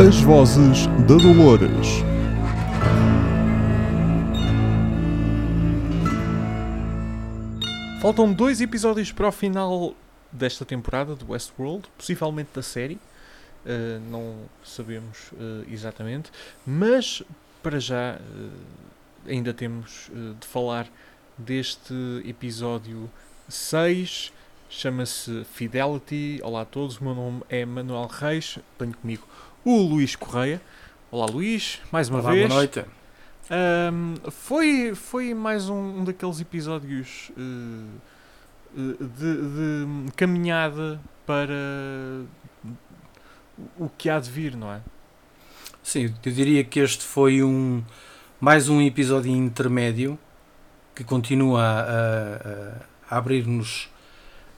As Vozes da Dolores. Faltam dois episódios para o final desta temporada do Westworld, possivelmente da série. Uh, não sabemos uh, exatamente, mas para já uh, ainda temos de falar deste episódio 6. Chama-se Fidelity. Olá a todos, o meu nome é Manuel Reis. Tenho comigo o Luís Correia. Olá Luís, mais uma Olá, vez. boa noite. Um, foi, foi mais um, um daqueles episódios uh, de, de, caminhada para o que há de vir, não é? Sim, eu diria que este foi um mais um episódio intermédio que continua a, a, a abrir-nos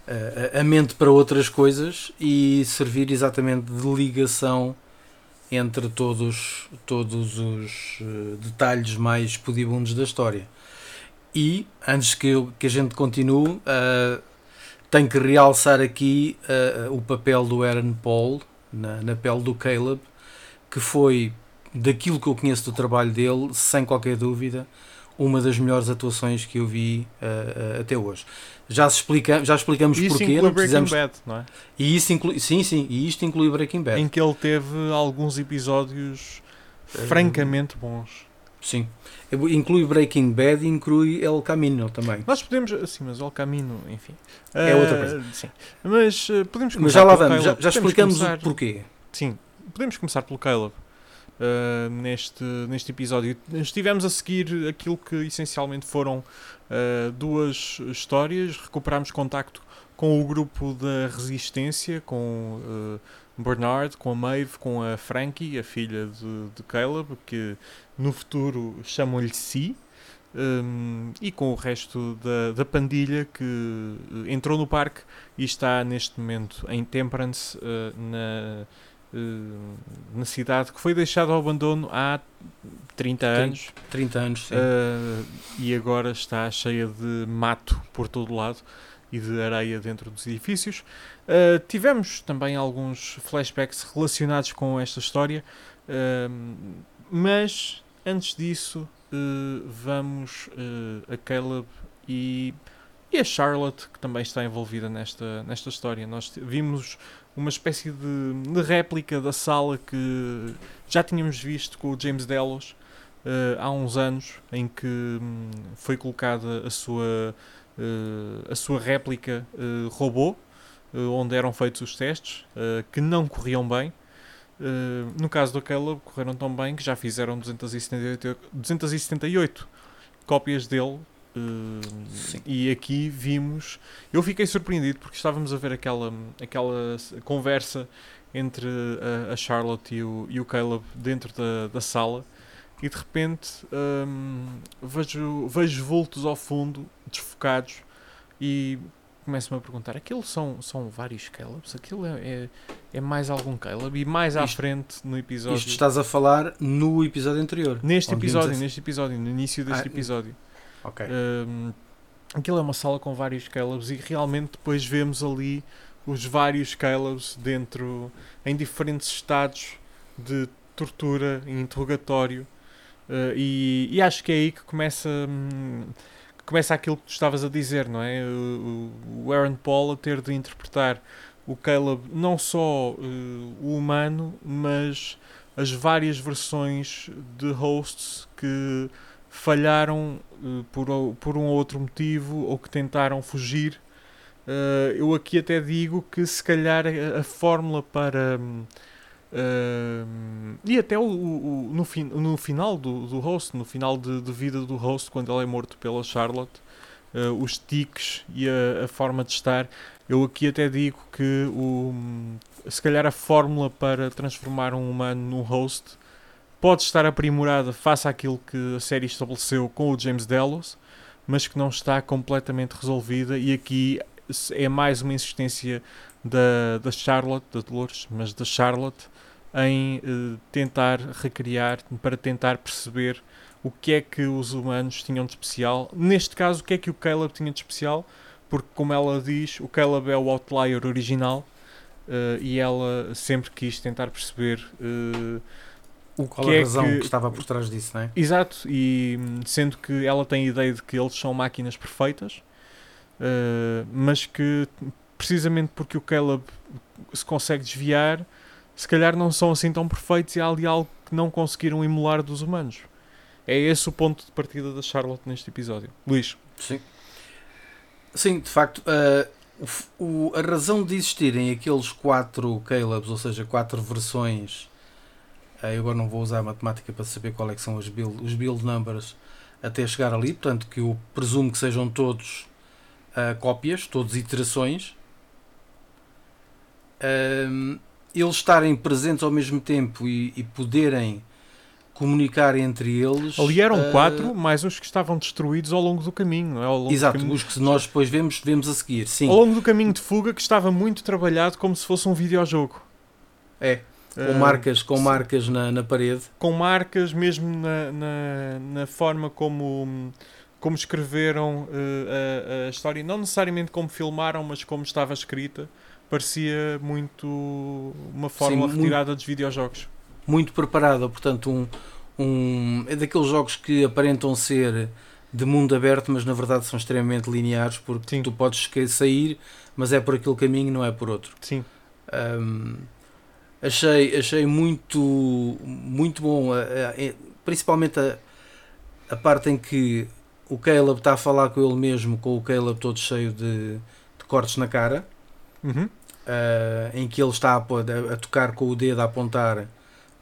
a, a, mente para outras coisas e servir exatamente de ligação entre todos, todos os uh, detalhes mais pudibundos da história. E, antes que, que a gente continue, uh, tenho que realçar aqui uh, o papel do Aaron Paul na, na pele do Caleb, que foi, daquilo que eu conheço do trabalho dele, sem qualquer dúvida, uma das melhores atuações que eu vi uh, até hoje. Já, explica, já explicamos isso porquê. Inclui não precisamos... Breaking Bad, não é? E isso inclui, sim, sim, e isto inclui Breaking Bad. Em que ele teve alguns episódios uh, francamente bons. Sim. Inclui Breaking Bad e inclui El Camino também. Nós podemos, sim, mas El Camino, enfim. É outra coisa. Sim. Mas podemos começar Mas já lá vamos, já, já explicamos começar... o porquê. Sim, podemos começar pelo Caleb. Uh, neste, neste episódio. Estivemos a seguir aquilo que essencialmente foram uh, duas histórias. Recuperámos contacto com o grupo da Resistência, com uh, Bernard, com a Maeve, com a Frankie, a filha de, de Caleb, que no futuro chamam-lhe Si. Um, e com o resto da, da pandilha que entrou no parque e está neste momento em Temperance na, Uh, na cidade que foi deixada ao abandono há 30 anos. 30 anos, sim. Uh, e agora está cheia de mato por todo lado e de areia dentro dos edifícios. Uh, tivemos também alguns flashbacks relacionados com esta história, mas antes disso, vamos a Caleb e, e a Charlotte, que também está envolvida nesta, nesta história. Nós vimos uma espécie de, de, réplica da sala que já tínhamos visto com o James Delos uh, há uns anos, em que um, foi colocada a sua, uh, a sua réplica uh, robô, onde eram feitos os testes, que não corriam bem. no caso do Caleb, correram tão bem que já fizeram 278, 278 cópias dele Uh, e aqui vimos. Eu fiquei surpreendido porque estávamos a ver aquela, aquela conversa entre a, a Charlotte e o, e o Caleb dentro da, da sala e de repente um, vejo, vejo vultos ao fundo, desfocados, e começo-me a perguntar: aquilo são, são vários Calebs? Aquilo é, é, é mais algum Caleb? E mais à frente no episódio. Isto estás a falar no episódio anterior. Neste episódio, neste episódio, no início deste ah, episódio. Ok. Um, aquilo é uma sala com vários Calebs e realmente depois vemos ali os vários Calebs dentro, em diferentes estados de tortura e interrogatório. Uh, e, e, acho que é aí que começa, hum, que começa aquilo que tu estavas a dizer, não é? O, o Aaron Paul a ter de interpretar o Caleb, não só uh, o humano, mas as várias versões de hosts que falharam por, por um ou outro motivo ou que tentaram fugir. Uh, eu aqui até digo que se calhar a, fórmula para. Uh, e até o, o, no, fin, no final do, do host, no final de, de, vida do host, quando ele é morto pela Charlotte, uh, os tiques e a, a, forma de estar, eu aqui até digo que o, se calhar a fórmula para transformar um humano num host pode estar aprimorada face àquilo que a série estabeleceu com o James Delos, mas que não está completamente resolvida e aqui é mais uma insistência da, da Charlotte, da Dolores, mas da Charlotte, em uh, tentar recriar, para tentar perceber o que é que os humanos tinham de especial. Neste caso, o que é que o Caleb tinha de especial, porque, como ela diz, o Caleb é o outlier original eh, e ela sempre quis tentar perceber eh, o Qual que a é razão que... que estava por trás disso, não é? Exato, e hum, sendo que ela tem a ideia de que eles são máquinas perfeitas, uh, mas que precisamente porque o Caleb se consegue desviar, se calhar não são assim tão perfeitos e há ali algo que não conseguiram emular dos humanos. É esse o ponto de partida da Charlotte neste episódio. Luís. Sim. Sim, de facto, uh, o, a razão de existirem aqueles quatro Calebs, ou seja, quatro versões eu agora não vou usar a matemática para saber qual é que são os build, os build numbers até chegar ali, portanto que eu presumo que sejam todos uh, cópias, todos iterações. Uh, eles estarem presentes ao mesmo tempo e, e poderem comunicar entre eles. Ali eram uh, quatro, mais os que estavam destruídos ao longo do caminho, não é? Ao longo exato, caminho... os que nós depois vemos, vemos a seguir, sim. Ao longo do caminho de fuga que estava muito trabalhado como se fosse um videojogo. É, com marcas, com marcas na, na parede. Com marcas mesmo na, na, na forma como, como escreveram uh, a, a, história, não necessariamente como filmaram, mas como estava escrita, parecia muito uma forma Sim, retirada muito, dos videojogos. Muito preparada, portanto, um, um, é daqueles jogos que aparentam ser de mundo aberto, mas na verdade são extremamente lineares, porque Sim. tu podes sair, mas é por aquele caminho, não é por outro. Sim. Um, achei, achei muito, muito bom, principalmente a, a parte em que o Caleb está a falar com ele mesmo, com o Caleb todo cheio de, de cortes na cara, uhum. uh, em que ele está a, a, tocar com o dedo a apontar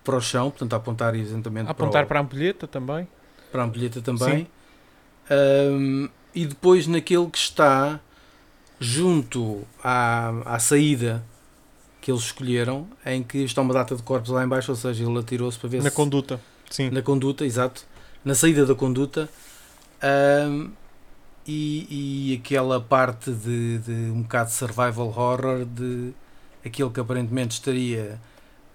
para o chão, portanto a apontar exatamente a apontar para, o, para a ampulheta também. Para a ampulheta também. Um, e depois naquele que está junto à, à saída que eles escolheram, em que está uma data de corpos lá embaixo, ou seja, ele atirou-se para ver na se... conduta, sim. Na conduta, exato. Na saída da conduta. Um, e, e aquela parte de, de, um bocado de survival horror de aquele que aparentemente estaria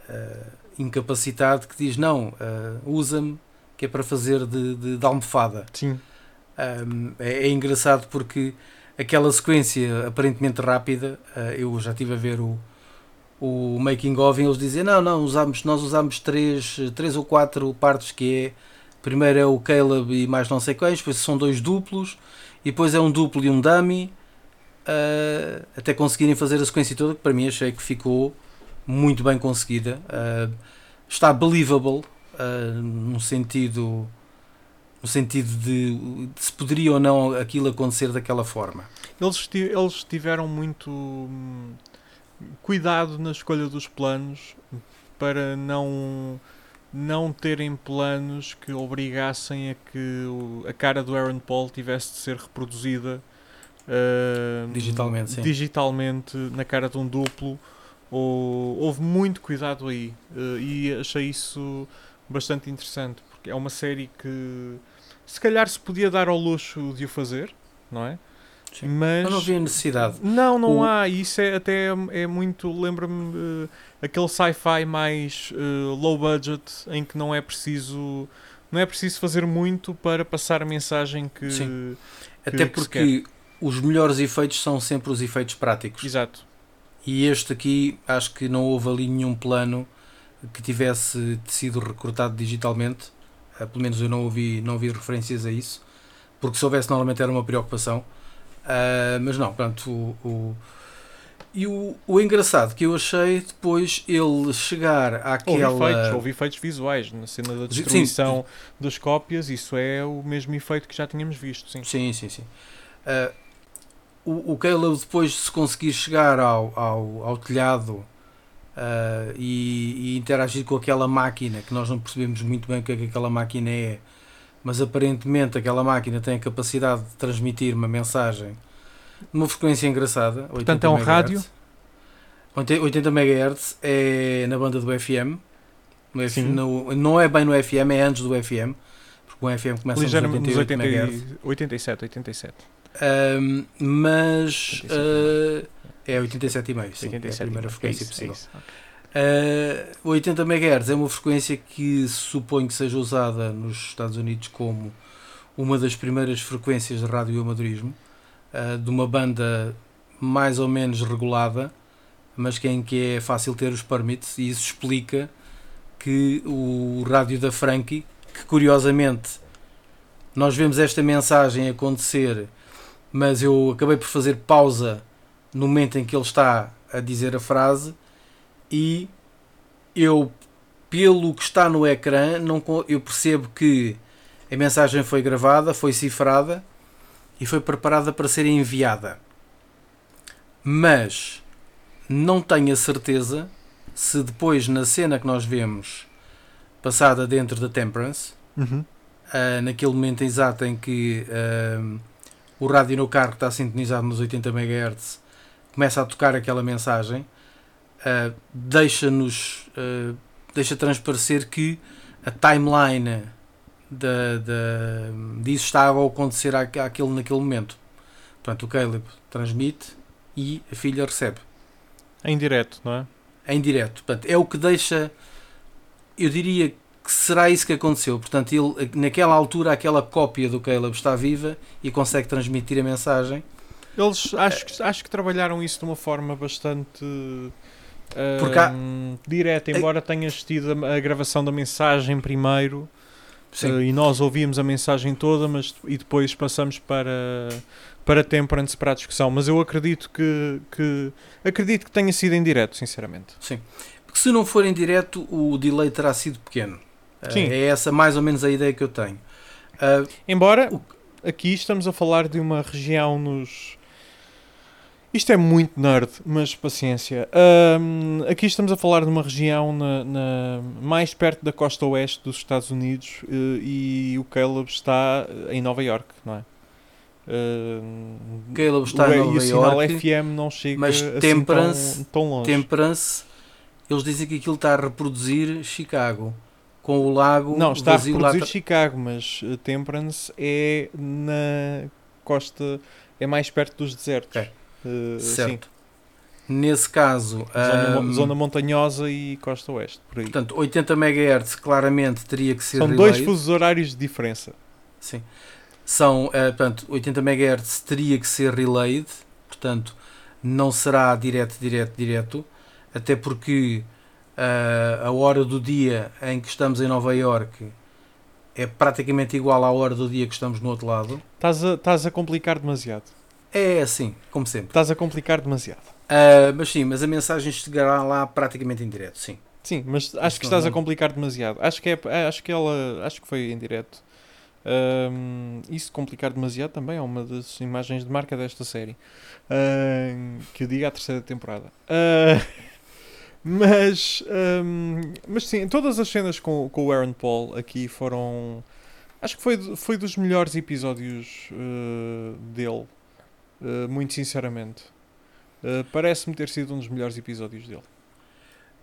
uh, incapacitado que diz não, uh, usa-me que é para fazer de, de, de almofada. Sim. Um, é, é, engraçado porque aquela sequência aparentemente rápida, uh, eu já estive a ver o, o making of eles dizem não, não, usamos, nós usamos três, três ou quatro partes que é primeiro é o Caleb e mais não sei quais, depois são dois duplos e depois é um duplo e um dummy uh, até conseguirem fazer a sequência toda que para mim achei que ficou muito bem conseguida. Uh, está believable uh, no sentido no sentido de, de, se poderia ou não aquilo acontecer daquela forma. Eles, eles tiveram muito hum, cuidado na escolha dos planos para não não terem planos que obrigassem a que a cara do Aaron Paul tivesse de ser reproduzida uh, digitalmente, sim. digitalmente na cara de um duplo. Ou, houve muito cuidado aí uh, e achei isso bastante interessante porque é uma série que se calhar se podia dar ao luxo de o fazer, não é? Sim. Mas não havia necessidade. Não, não o... há. Isso é até é muito. Lembra-me uh, aquele sci-fi mais uh, low budget em que não é preciso não é preciso fazer muito para passar a mensagem que. Sim. Que, até porque os melhores efeitos são sempre os efeitos práticos. Exato. E este aqui acho que não houve ali nenhum plano que tivesse sido recortado digitalmente. Uh, pelo menos eu não ouvi, não ouvi referências a isso. Porque se houvesse normalmente era uma preocupação Uh, mas não, pronto. O, o, e o, o engraçado que eu achei depois ele chegar àquela. Houve efeitos, houve efeitos visuais na cena da destruição sim. das cópias, isso é o mesmo efeito que já tínhamos visto. Sim, sim, sim. sim. Uh, o, o Caleb depois se conseguir chegar ao, ao, ao telhado uh, e, e, interagir com aquela máquina que nós não percebemos muito bem o que é que aquela máquina é mas aparentemente aquela máquina tem a capacidade de transmitir uma mensagem numa frequência engraçada. Portanto, é um MHz. rádio? 80 MHz é na banda do FM. No F, no, não é bem no FM, é antes do FM. Porque o FM começa nos 88 80, MHz. 87, 87. Um, mas 87, uh, é 87,5, sim, 87, é a primeira frequência é isso, possível. É okay. Uh, 80 MHz é uma frequência que suponho que seja usada nos Estados Unidos como uma das primeiras frequências de radioamadorismo, uh, de uma banda mais ou menos regulada, mas que, em que é fácil ter os permits, e isso explica que o rádio da Frankie, que curiosamente nós vemos esta mensagem acontecer, mas eu acabei por fazer pausa no momento em que ele está a dizer a frase e eu pelo que está no ecrã não eu percebo que a mensagem foi gravada, foi cifrada e foi preparada para ser enviada. Mas não tenho a certeza se depois na cena que nós vemos passada dentro da Temperance, Uhum. uh, naquele momento exato em que uh, o rádio no carro está sintonizado nos 80 MHz, começa a tocar aquela mensagem, uh, deixa-nos, deixa transparecer que a timeline da, da, disso está a acontecer àquele, naquele momento. Portanto, o Caleb transmite e a filha recebe. Em direto, não é? Em direto. Portanto, é o que deixa. Eu diria que será isso que aconteceu. Portanto, ele, naquela altura, aquela cópia do Caleb está viva e consegue transmitir a mensagem. Eles acho acho que trabalharam isso de uma forma bastante Porque há- direta, embora tenhas tido a, gravação da mensagem primeiro Sim. eh, e nós ouvimos a mensagem toda, mas e depois passamos para para Temperance para a discussão. Mas eu acredito que, que acredito que tenha sido em direto, sinceramente. Porque se não for em direto, o delay terá sido pequeno. Uh, Sim. É essa mais ou menos a ideia que eu tenho. Uh, Embora O- aqui estamos a falar de uma região nos. Isto é muito nerd, mas paciência. Ahm, aqui estamos a falar de uma região na, na- mais perto da costa oeste dos Estados Unidos eh, e o Caleb está em Nova York, não é? Ahm, Caleb está o- em e Nova o sinal York, FM não chega mas assim Temperance- tão, tão longe. Temperance, eles dizem que aquilo está a reproduzir Chicago. Com o lago Não, está a vazio lá reproduzir atra- Chicago, mas eh, Temperance é na costa, é mais perto dos desertos. Ok. Eh, Certo. Nesse caso, zona, mo- zona montanhosa e costa oeste, por aí. portanto, 80 MHz claramente teria que ser São dois relayed. fusos horários de diferença. Sim. São, eh, portanto, 80 MHz teria que ser relayed, portanto, não será direto, direto, direto, até porque eh, a hora do dia em que estamos em Nova York é praticamente igual à hora do dia que estamos no outro lado. Estás a, estás a complicar demasiado. É assim, como sempre. Estás a complicar demasiado. Ah, mas sim, mas a mensagem chegará lá praticamente em direto, sim. Sim, mas acho que estás a complicar demasiado. Acho que é, acho que ela, acho que foi em direto. Ahm, isso complicar demasiado também é uma das imagens de marca desta série. Ahm, que eu diga a terceira temporada. Ah, mas, ahm, mas sim, todas as cenas com, com o Aaron Paul aqui foram. Acho que foi, foi dos melhores episódios eh, dele. Eh, muito sinceramente. Eh, Parece-me ter sido um dos melhores episódios dele.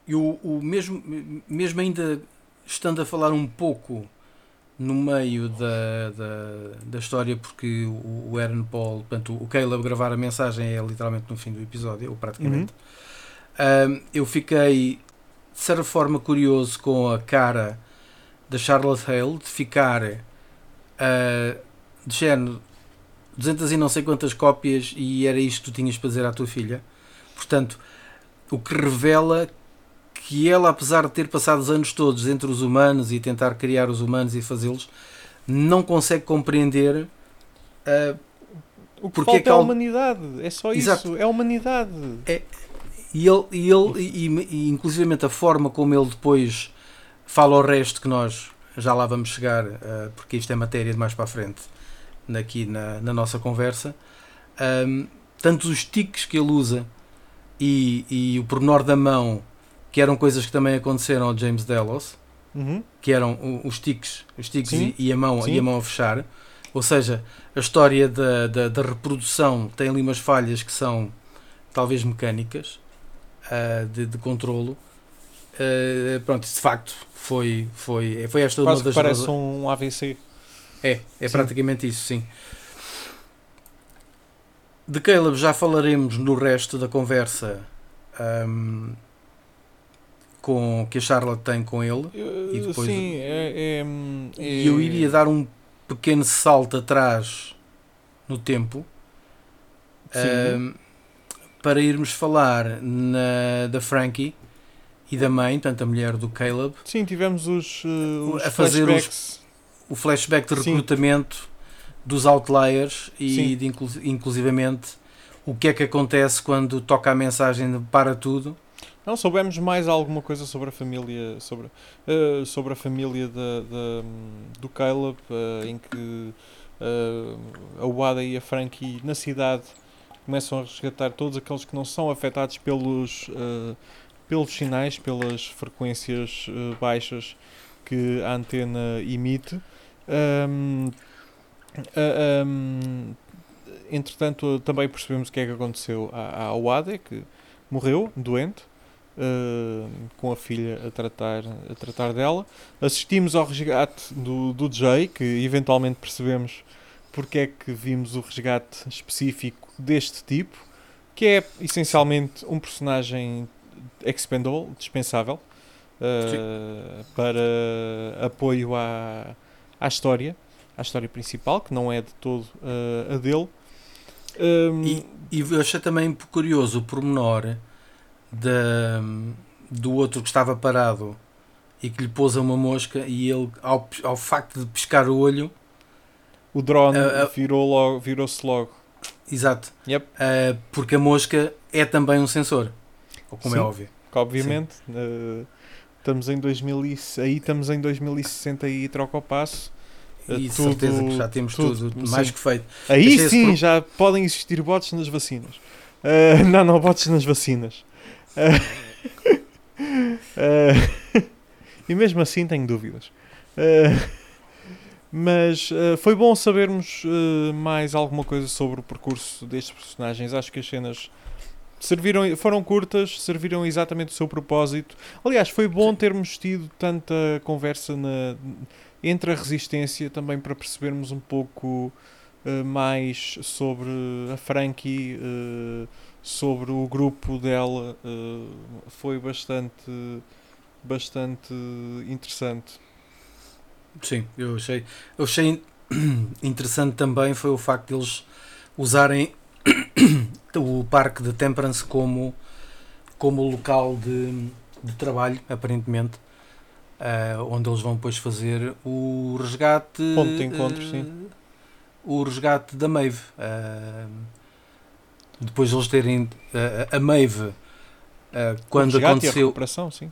E o, mesmo, mesmo ainda estando a falar um pouco no meio da, da, da história, porque o, o Aaron Paul, portanto, o Caleb gravar a mensagem é literalmente no fim do episódio, ou praticamente. Ahm, eu fiquei de certa forma curioso com a cara da Charlotte Hale de ficar ah, de género 200 e não sei quantas cópias e era isto que tu tinhas para dizer à tua filha. Portanto, o que revela que ela, apesar de ter passado os anos todos entre os humanos e tentar criar os humanos e fazê-los, não consegue compreender ah, O que Porque falta é que é a humanidade. É só Exato. isso. É a humanidade. E ele, e ele e, e, inclusivamente a forma como ele depois fala o resto que nós já lá vamos chegar, eh, porque isto é matéria de mais para a frente aqui na, na nossa conversa. Ahm, tanto os tiques que ele usa e, e o pormenor da mão, que eram coisas que também aconteceram ao James Delos, Uhum. que eram os tiques, os tiques e, e a mão, Sim. e a mão a fechar. Ou seja, a história da, da, da reprodução tem ali umas falhas que são talvez mecânicas ah, de, de controlo. Ah, pronto, de facto foi, foi, foi esta uma Quase que das parece razões- um AVC. É, é Sim. praticamente isso, sim. De Caleb já falaremos no resto da conversa ahm, com, que a Charlotte tem com ele. E depois- Sim, é, é, é- eu iria dar um pequeno salto atrás no tempo. Ahm, para irmos falar na, da Frankie e da mãe, portanto a mulher do Caleb, Sim, tivemos os, uh, os A fazer os- flashbacks. O flashback de Sim. recrutamento dos Outliers e Sim. de inclu- inclusivamente o que é que acontece quando toca a mensagem de para tudo. Não, soubemos mais alguma coisa sobre a família, sobre, eh, sobre a família da, da- do Caleb, eh, em que eh, a Wada e a Frankie na cidade começam a resgatar todos aqueles que não são afetados pelos, pelos sinais, pelas frequências baixas que a antena emite. A- ahm, entretanto, também percebemos o que é que aconteceu à, à Wada, que morreu doente. Uh, com a filha a tratar, a tratar dela. Assistimos ao resgate do, do Jay, que eventualmente percebemos porque é que vimos o resgate específico deste tipo, que é essencialmente um personagem expendable, dispensável, uh, para apoio à, à história, à história principal, que não é de todo uh, a dele. Um, E, e eu achei também curioso o pormenor da, do outro que estava parado e que lhe pôs uma mosca e ele, ao, ao facto de pescar o olho, o drone Uh, uh, virou logo, virou-se logo. exato, Yep. porque a mosca é também um sensor, como é Sim. óbvio. Que, obviamente uh, estamos em 2000 e, aí estamos em 2060 e troca o passo. E tudo- certeza que já temos tudo, tudo, mais sim. que feito. Aí Achei sim pro- já podem existir bots nas vacinas. Uh, não, não, bots nas vacinas. Uh, uh, e mesmo assim tenho dúvidas. Uh, mas uh, foi bom sabermos uh, mais alguma coisa sobre o percurso destes personagens. Acho que as cenas serviram, foram curtas, serviram exatamente o seu propósito. Aliás, foi bom termos tido tanta conversa na- entre a resistência também para percebermos um pouco uh, mais sobre a Frankie, uh, sobre o grupo dela. uh, foi bastante, bastante interessante. Sim, eu achei, eu achei interessante também foi o facto de eles usarem o parque de Temperance como, como local de, de trabalho, aparentemente, ah, onde eles vão depois fazer o resgate. Ponto de encontro, eh, sim. O resgate da Maeve. Ah, depois de eles terem a Maeve, quando e a aconteceu. recuperação, sim.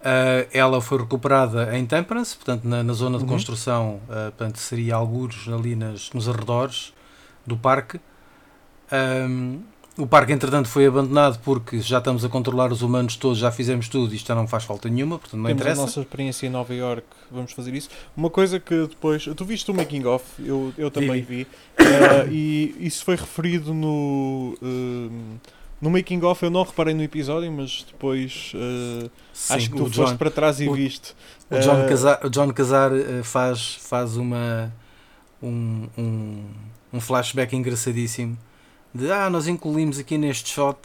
Uh, ela foi recuperada em Temperance, portanto, na, na zona de Uhum. construção, uh, portanto, seria algures ali nas, nos arredores do parque. Um, o parque, entretanto, foi abandonado porque já estamos a controlar os humanos todos, já fizemos tudo, isto já não faz falta nenhuma, portanto, não Temos interessa. a nossa experiência em Nova York, vamos fazer isso. Uma coisa que depois. Tu viste o making of, eu, eu também vi, eh, e isso foi referido no. ehm, no making of eu não reparei no episódio, mas depois eh, Sim, acho que tu o John, foste para trás e o- viste. o John Eh, Casar, o John Casar uh, faz, faz uma, um, um, um flashback engraçadíssimo de ah, nós incluímos aqui neste shot,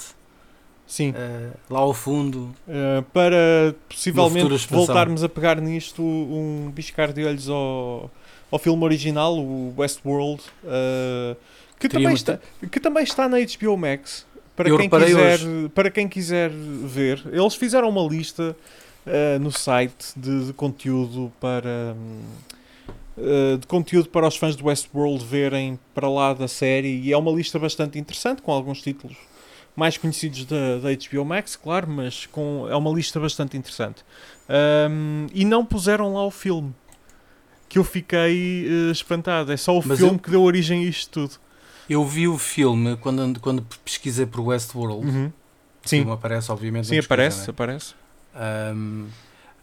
Sim, uh, lá ao fundo, eh, para possivelmente voltarmos a pegar nisto, um piscar de olhos ao, ao filme original, o Westworld, eh, que, Teria também uma- está, que também está na HBO Max. Para Eu quem, quiser, para quem quiser ver, eles fizeram uma lista no site de, de conteúdo para hum, eh, de conteúdo para os fãs do Westworld verem para lá da série e é uma lista bastante interessante com alguns títulos mais conhecidos da, da HBO Max, claro, mas com, é uma lista bastante interessante. Hum, e não puseram lá o filme que eu fiquei eh, espantado. É só o Mas filme eu- que deu origem a isto tudo. Eu vi o filme quando, ando- quando pesquisei por Westworld. Uhum. O Sim. filme aparece, obviamente. Sim, pesquisa, aparece, né? aparece. Ahm,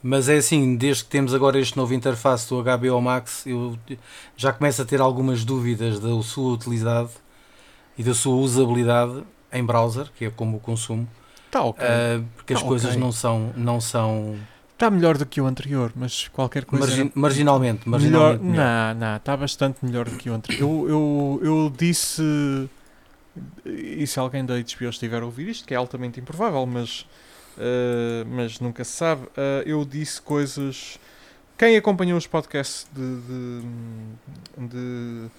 mas é assim, desde que temos agora este novo interface do HBO Max, eu já começo a ter algumas dúvidas da sua utilidade e da sua usabilidade em browser, que é como o consumo, Está ok. ah, porque as Ah, coisas ok. não são, não são Está melhor do que o anterior, mas qualquer coisa. margin- marginalmente, melhor, marginalmente melhor. não, não, está bastante melhor do que o anterior. Eu, eu, eu disse. E se alguém da HBO estiver a ouvir isto, que é altamente improvável, mas, eh, mas nunca se sabe, eh, eu disse coisas. Quem acompanhou os podcasts de, de, de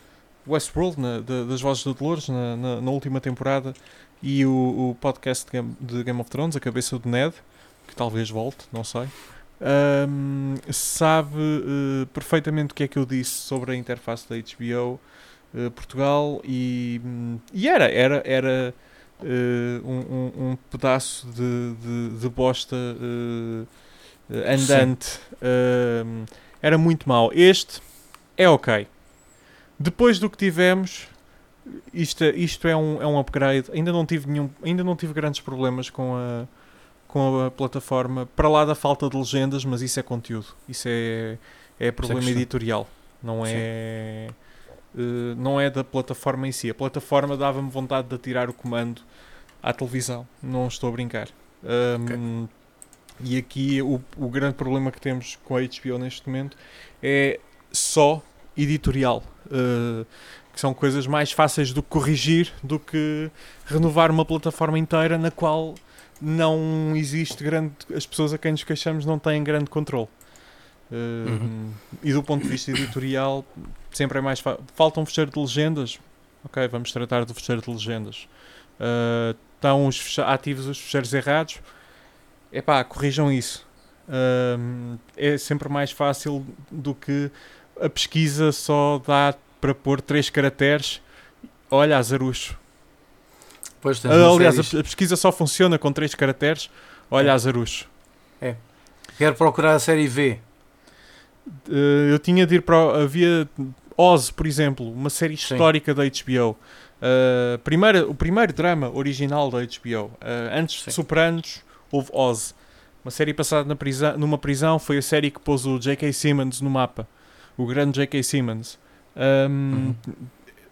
Westworld, na- de- das Vozes do Dolores, na, na, na última temporada, e o, o podcast de Game, de Game of Thrones, A Cabeça do Ned, que talvez volte, não sei, sabe uh, perfeitamente o que é que eu disse sobre a interface da HBO uh, Portugal e, e era, era, era uh, um, um, pedaço de, de, de bosta andante. era muito mau. Este é ok. Depois do que tivemos, isto, isto é, um, é um upgrade. Ainda não tive nenhum, ainda não tive grandes problemas com a, com a plataforma, para lá da falta de legendas, mas isso é conteúdo. Isso é, é problema é editorial. Não é, uh, não é da plataforma em si. A plataforma dava-me vontade de tirar o comando à televisão. Não estou a brincar. Um, okay. E aqui o, o grande problema que temos com a HBO neste momento é só editorial. Uh, que são coisas mais fáceis de corrigir do que renovar uma plataforma inteira na qual não existe grande. As pessoas a quem nos queixamos não têm grande controle. Uh, uhum. E do ponto de vista editorial, sempre é mais. Fa Falta um fecheiro de legendas. Ok, vamos tratar do fecheiro de legendas. Uh, estão os ativos os fecheiros errados. Epá, corrijam isso. Uh, é sempre mais fácil do que a pesquisa só dá para pôr três caracteres. Olha, Azarucho. Pois, Aliás, a, a, pesquisa só funciona com três caracteres. Olha, é. Azarucho. É. Quero procurar a série V. Uh, eu tinha de ir para. Havia Oz, por exemplo, uma série histórica Sim. da HBO. Uh, primeiro, o primeiro drama original da HBO. Uh, antes Sim. de Sopranos, houve Oz. Uma série passada na prisão, numa prisão foi a série que pôs o J.K. Simmons no mapa. O grande J.K. Simmons. Um, uhum.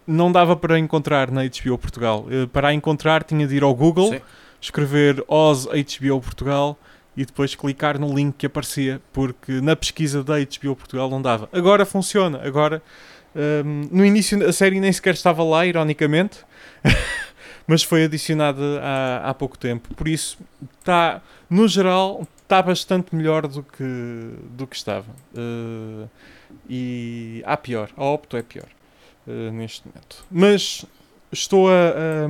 Não dava para encontrar na HBO Portugal. Uh, para encontrar, tinha de ir ao Google, Sim. escrever Oz HBO Portugal e depois clicar no link que aparecia, porque na pesquisa da HBO Portugal não dava. Agora funciona. Agora, um, no início, a série nem sequer estava lá, ironicamente. mas foi adicionada há, há pouco tempo. Por isso, está, no geral, está bastante melhor do que, do que estava. Uh, e há pior, a Opto é pior uh, neste momento. Mas estou a.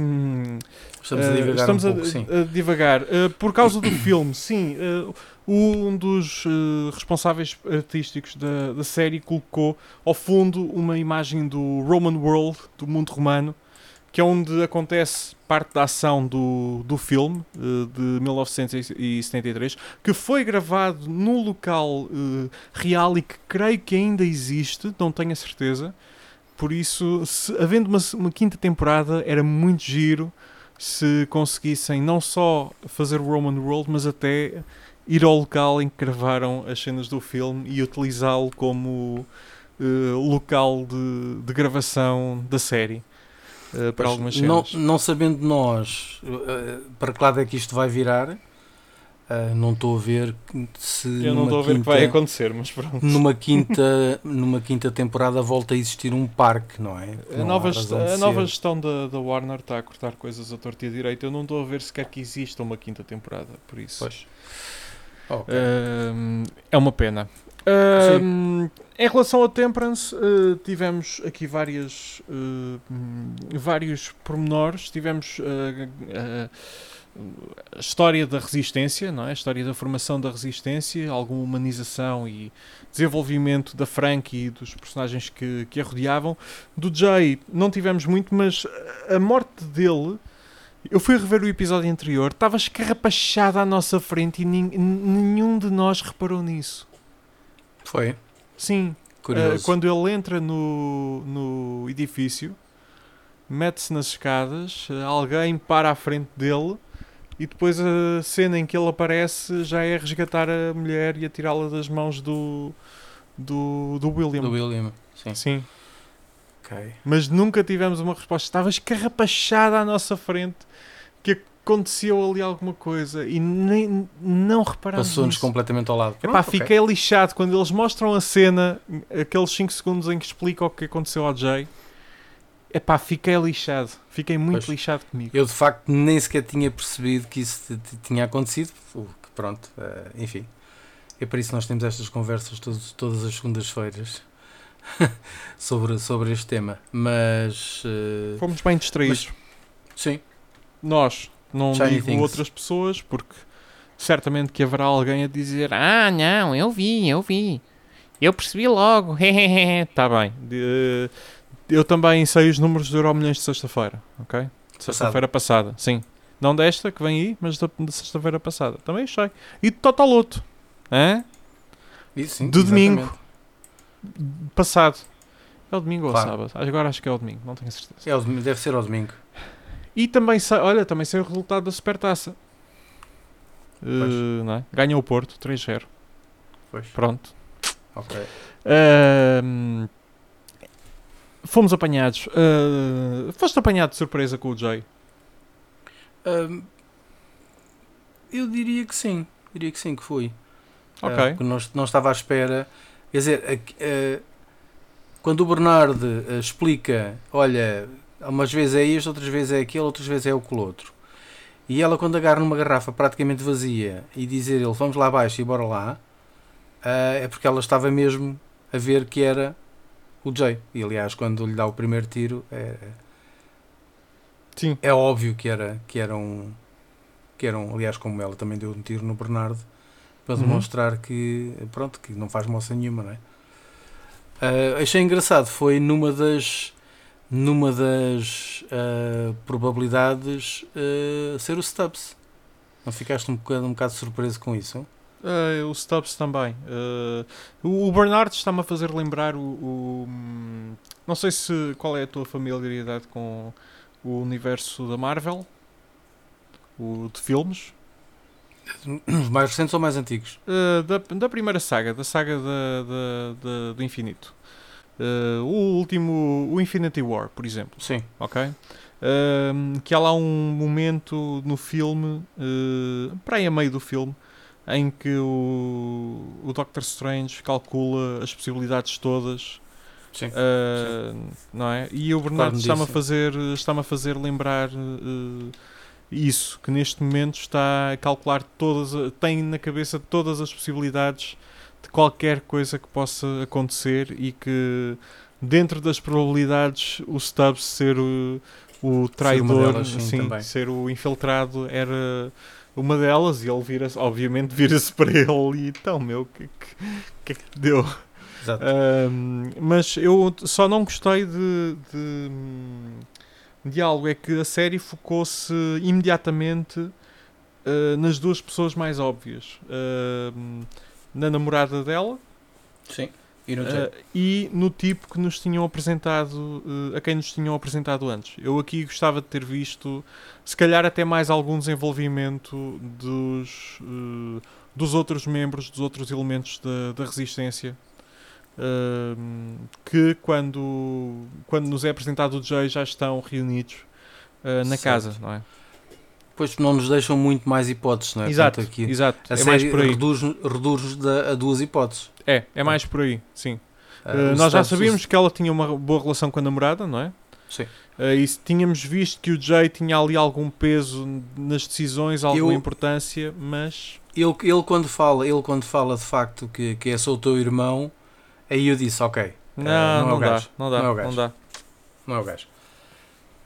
Estamos a divagar. Estamos um pouco, a, a, divagar. Uh, por causa do filme, sim. Uh, um dos responsáveis artísticos da, da série colocou ao fundo uma imagem do Roman World, do mundo romano, que é onde acontece parte da ação do, do filme de 1973, que foi gravado num local real e que creio que ainda existe, não tenho a certeza. Por isso, se, havendo uma, uma quinta temporada, era muito giro se conseguissem não só fazer o Roman World, mas até ir ao local em que gravaram as cenas do filme e utilizá-lo como uh, local de, de gravação da série uh, para algumas cenas. Não, não sabendo nós uh, para que lado é que isto vai virar, uh, não estou a ver se. Eu não estou a ver que vai acontecer, mas pronto. Numa quinta, numa quinta temporada volta a existir um parque, não é? a nova, a nova gestão da, da Warner está a cortar coisas a torta e a direita. Eu não estou a ver sequer que exista uma quinta temporada, por isso. Pois. Okay. é uma pena. Uh, em relação a Temperance, uh, tivemos aqui várias, uh, vários pormenores. Tivemos ah, a história da resistência, não é? a história da formação da resistência, alguma humanização e desenvolvimento da Frank e dos personagens que, que a rodeavam. Do Jay não tivemos muito, mas a morte dele. Eu fui rever o episódio anterior, estava escarrapachada à nossa frente e nenhum de nós reparou nisso. Foi? Sim. Uh, quando ele entra no, no edifício, mete-se nas escadas, uh, alguém para à frente dele e depois a cena em que ele aparece já é resgatar a mulher e atirá-la das mãos do, do, do William. Do William, sim. Sim. Okay. Mas nunca tivemos uma resposta. Estava escarrapachada à nossa frente que aconteceu ali alguma coisa e nem, não reparamos Passou-nos completamente ao lado. Pronto, Epá, okay. fiquei lixado quando eles mostram a cena, aqueles 5 segundos em que explica o que aconteceu ao Jay. Epá, fiquei lixado. Fiquei muito pois, lixado comigo. Eu de facto nem sequer tinha percebido que isso tinha acontecido. Pronto, uh, enfim. É para isso que nós temos estas conversas todos, todas as segundas-feiras sobre, sobre este tema. Mas. Uh, Fomos bem distraídos. Mas, sim, nós, não Shiny digo things. outras pessoas, porque certamente que haverá alguém a dizer: Ah, não, eu vi, eu vi, eu percebi logo, está bem. De- eu também sei os números do Euro Milhões de sexta-feira, ok? De Sexta-feira passada, sim. Não desta que vem aí, mas da, da sexta-feira passada. Também sei. E de Totaloto, hã? Isso, sim, De domingo. passado. É o domingo ou Claro. o sábado? Agora acho que é o domingo, não tenho certeza. É, o deve ser ao domingo. E também sei, olha, também sei o resultado da Supertaça. Uh, não é? Ganhou o Porto, 3-0. Pois. Pronto. Ok. Ahm, fomos apanhados. Ah, foste apanhado de surpresa com o Jay. Hum, eu diria que sim. Diria que sim, que fui. Ok. Ah, porque não, est- não estava à espera. Quer dizer, ah, quando o Bernardo ah, explica, olha, umas vezes é este, outras vezes é aquele, outras vezes é o que o outro. E ela, quando agarra numa garrafa praticamente vazia e dizer ele, vamos lá abaixo e bora lá, ah, é porque ela estava mesmo a ver que era o Jay. E aliás, quando lhe dá o primeiro tiro, é, Sim. é óbvio que era, que era um. Que eram, aliás, como ela também deu um tiro no Bernardo, para Uhum. demonstrar que, pronto, que não faz moça nenhuma, não é? Ah, achei engraçado, foi numa das. Numa das ah, probabilidades ah, ser o Stubbs. Não ficaste um bocado, um bocado surpreso com isso? Ah, o Stubbs também. Ah, o o Bernardo está-me a fazer lembrar o, o- Não sei se qual é a tua familiaridade com o universo da Marvel. O de filmes. Os mais recentes ou mais antigos? Uh, da, da primeira saga, da saga da, do infinito. Uh, o último, o Infinity War, por exemplo, Sim. ok? Que há lá um momento no filme, uh, para aí a meio do filme, em que o, o Doctor Strange calcula as possibilidades todas Sim. Uh, não é? E o Bernardo está-me a fazer, está-me a fazer lembrar uh, isso, que neste momento está a calcular todas, tem na cabeça todas as possibilidades de qualquer coisa que possa acontecer e que dentro das probabilidades o Stubbs ser o, o traidor, delas, sim, sim, ser o infiltrado era uma delas e ele vira obviamente vira-se para ele e então meu, o que, que, que é que deu? Exato. Ahm, mas eu só não gostei de, de, de algo, é que a série focou-se imediatamente ah, nas duas pessoas mais óbvias. Ahm, na namorada dela Sim. E no Jay? e no tipo que nos tinham apresentado, ah, a quem nos tinham apresentado antes. Eu aqui gostava de ter visto, se calhar até mais algum desenvolvimento dos, ah, dos outros membros, dos outros elementos da, da resistência. Que quando, quando nos é apresentado o Jay já estão reunidos na Certo. casa, não é? Pois não nos deixam muito mais hipóteses, não é? exato, Portanto, aqui, exato. A é série mais por aí. reduz- reduz-nos da- a duas hipóteses. É, é mais por aí, sim. Uh, nós já sabíamos que ela tinha uma boa relação com a namorada, não é? Sim. Uh, e tínhamos visto que o Jay tinha ali algum peso nas decisões, alguma Eu- importância, mas Ele, ele quando fala, ele quando fala de facto que, que é só o teu irmão, aí eu disse, ok, não, não é não, o dá, gajo. não dá, Não é o não gajo. dá. não é o gajo.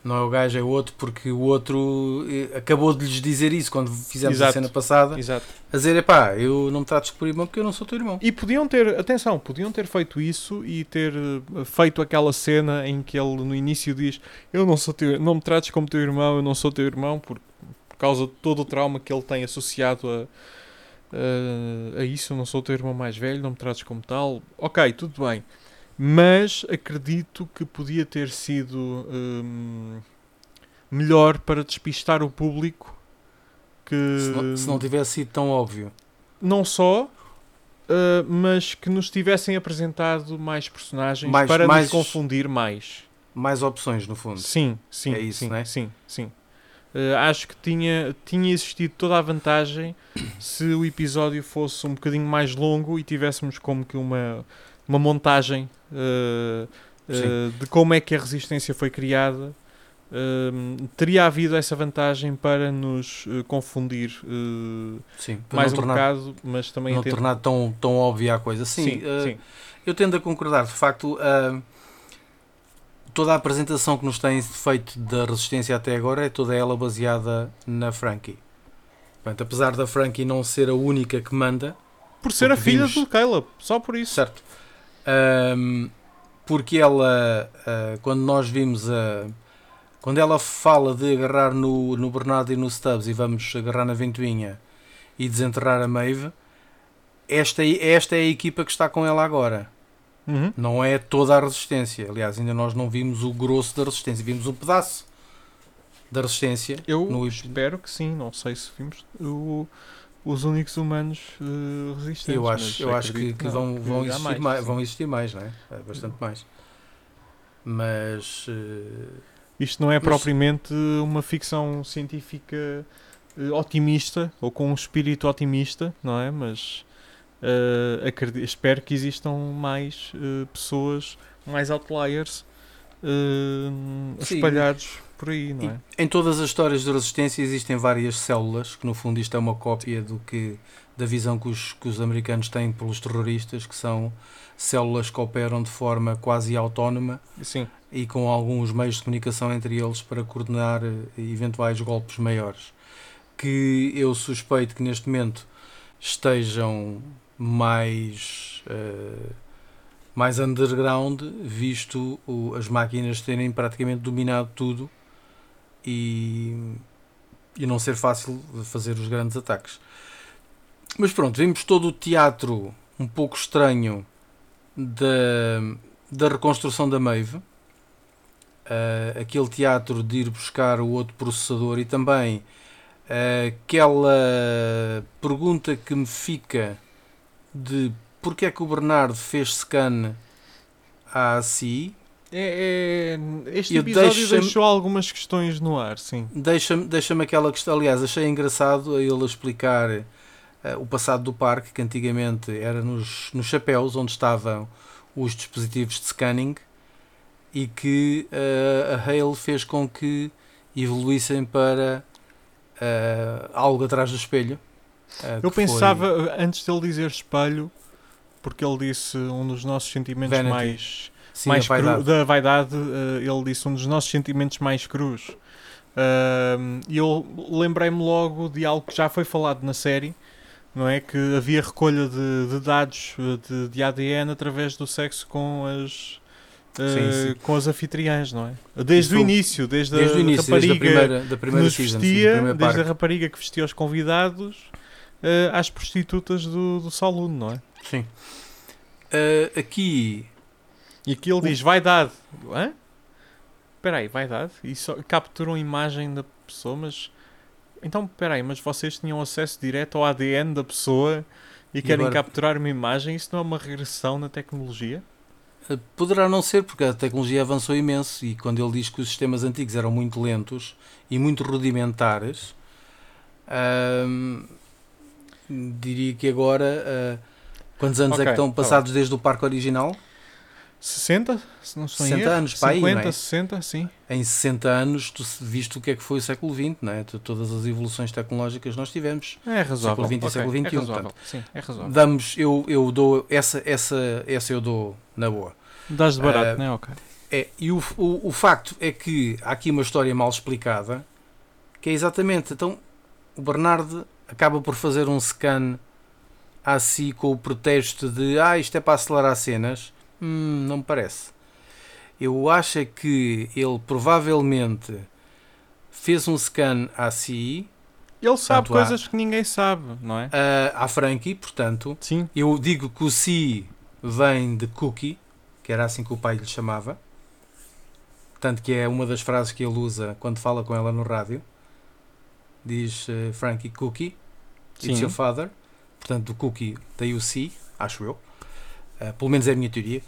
Não é o gajo, é o outro, porque o outro eh, acabou de lhes dizer isso quando fizemos a Exato. cena passada. Exato. A dizer, epá, eu não me trates por irmão porque eu não sou teu irmão. E podiam ter, atenção, podiam ter feito isso e ter uh, feito aquela cena em que ele no início diz: Eu não sou teu, não me trates como teu irmão, eu não sou teu irmão, por, por causa de todo o trauma que ele tem associado a, a, a isso. Eu não sou teu irmão mais velho, não me trates como tal. Ok, tudo bem. Mas acredito que podia ter sido hum, melhor para despistar o público que Se não, se não tivesse sido tão óbvio. não só, uh, mas que nos tivessem apresentado mais personagens Mais- para mais- nos confundir mais. Mais opções, no fundo. Sim, sim, É isso, sim, não é? sim, sim. Uh, acho que tinha, tinha existido toda a vantagem se o episódio fosse um bocadinho mais longo e tivéssemos como que uma, uma montagem uh, uh, de como é que a resistência foi criada. Um, teria havido essa vantagem para nos uh, confundir uh, Sim, para mais um tornar, bocado, mas também não entendo- tornar tão, tão óbvia a coisa. Sim, Sim, eh, sim. eu tendo a concordar. De facto, ah, toda a apresentação que nos tem feito da resistência até agora é toda ela baseada na Frankie. Portanto, apesar da Frankie não ser a única que manda, Por ser a filha vimos- do Caleb, só por isso. certo? Ahm, porque ela, ah, quando nós vimos a. Quando ela fala de agarrar no, no Bernardo e no Stubbs e vamos agarrar na ventoinha e desenterrar a Maeve, esta, é- esta é a equipa que está com ela agora. Uhum. Não é toda a resistência. Aliás, ainda nós não vimos o grosso da resistência, vimos um pedaço da resistência. Eu No- espero que sim, não sei se vimos o- os únicos humanos eh, resistentes. Eu acho, eu acho que, acredito que não, vão, vão, existir mais, sim. vão existir mais, não é? É Bastante mais. Mas eh, Isto não é Mas- propriamente uma ficção científica eh, otimista ou com um espírito otimista, não é? Mas eh, acredi- espero que existam mais pessoas, mais outliers Sim. espalhados por aí, não é? em todas as histórias de resistência existem várias células, que no fundo isto é uma cópia do que, da visão que os, que os americanos têm pelos terroristas, que são células que operam de forma quase autónoma Sim, e com alguns meios de comunicação entre eles para coordenar eh, eventuais golpes maiores. Que eu suspeito que neste momento estejam mais, eh, mais underground, visto o- as máquinas terem praticamente dominado tudo e, e não ser fácil fazer os grandes ataques. Mas pronto, vimos todo o teatro um pouco estranho da, da reconstrução da Maeve. Uh, aquele teatro de ir buscar o outro processador e também uh, aquela pergunta que me fica de porque é que o Bernardo fez scan CI É, é- este Eu episódio deixou algumas questões no ar, sim. deixa-me deixa aquela questão. Aliás, achei engraçado ele explicar uh, o passado do parque, que antigamente era nos, nos chapéus onde estavam os dispositivos de scanning e que uh, a Hale fez com que evoluíssem para uh, algo atrás do espelho. Eu que foi- pensava, antes dele dizer espelho, porque ele disse um dos nossos sentimentos Vanity. mais, Sim, mais vaidade. cru, da vaidade, eh, ele disse um dos nossos sentimentos mais crus. Ahm, E eu lembrei-me logo de algo que já foi falado na série, não é? Que havia recolha de, de dados eh, de, de ADN através do sexo com as. eh, Sim, sim. com as anfitriãs, não é? Desde Isso o início, desde, Desde o a início, desde a rapariga primeira, da que primeira nos season, vestia, desde a rapariga que vestia os convidados eh, às prostitutas do, do saloon, não é? Sim. Uh, aqui E aqui ele diz vaidade. Hã? Espera aí, vaidade? E só capturam a imagem da pessoa, mas... Então, espera aí, mas vocês tinham acesso direto ao ADN da pessoa e, querem agora- capturar uma imagem? Isso não é uma regressão na tecnologia? Uh, Poderá não ser, porque a tecnologia avançou imenso e quando ele diz que os sistemas antigos eram muito lentos e muito rudimentares, ahm, diria que agora, uh, quantos anos é Ok, que estão tá passados desde o parque original? 60? Se não em 60 erro? anos para aí, 50, não é? 60, sim. Em 60 anos, tu visto o que é que foi o século XX, não é? Todas as evoluções tecnológicas nós tivemos. É razoável. Século XX e ok, século É XXI, razoável, sim, é razoável. Damos, eu, eu dou, essa, essa, essa eu dou na boa. Dás de barato, Ah, não é? Ok. É, e o, o, o facto é que há aqui uma história mal explicada, que é exatamente, então o Bernardo acaba por fazer um scan a si com o pretexto de ah, isto é para acelerar cenas. Hum, não me parece. Eu acho é que ele provavelmente fez um scan a si, Ele sabe Portanto, coisas que ninguém sabe, não é? a, à Frankie, portanto, Sim. eu digo que o si vem de cookie, que era assim que o pai lhe chamava. Tanto que é uma das frases que ele usa quando fala com ela no rádio. Diz eh, Frankie Cookie, it's Sim. your father. Portanto, do cookie daí o si, acho eu. Eh, pelo menos é a minha teoria.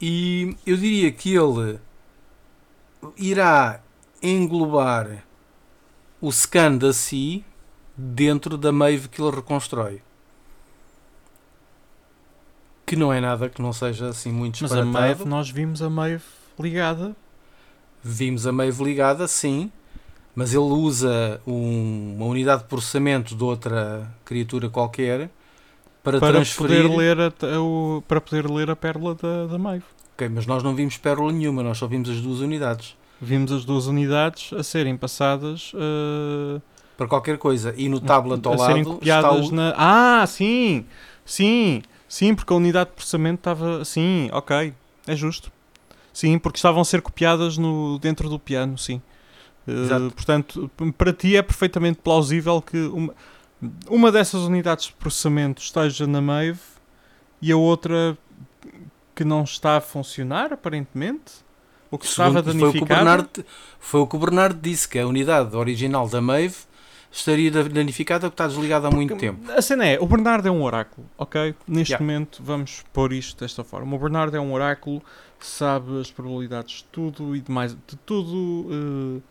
E eu diria que ele irá englobar o scan da si dentro da Maeve que ele reconstrói. Que não é nada que não seja assim muito Mas a. Maeve, nós vimos a Maeve ligada. Vimos a Maeve ligada, sim, mas ele usa um- uma unidade de processamento de outra criatura qualquer para, para transferir. poder ler a, a- o, para poder ler a pérola da, da Maeve. Ok, mas nós não vimos pérola nenhuma, nós só vimos as duas unidades. Vimos as duas unidades a serem passadas uh, Para qualquer coisa. E no tablet ao a serem lado está copiadas o... na. Ah, sim! Sim! Sim, porque a unidade de processamento estava. Sim, ok. É justo. Sim, porque estavam a ser copiadas no, dentro do piano, sim. Uh, portanto, para ti é perfeitamente plausível que uma, uma dessas unidades de processamento esteja na Mave e a outra que não está a funcionar, aparentemente. Ou que estava Segundo- foi o que o danificada. Bernardo Foi o que o Bernardo disse, que a unidade original da Mave estaria danificada porque está desligada há muito Porque tempo. A cena é, o Bernardo é um oráculo, ok? Neste Yeah. momento vamos pôr isto desta forma. O Bernardo é um oráculo, sabe as probabilidades de tudo e de mais de tudo eh,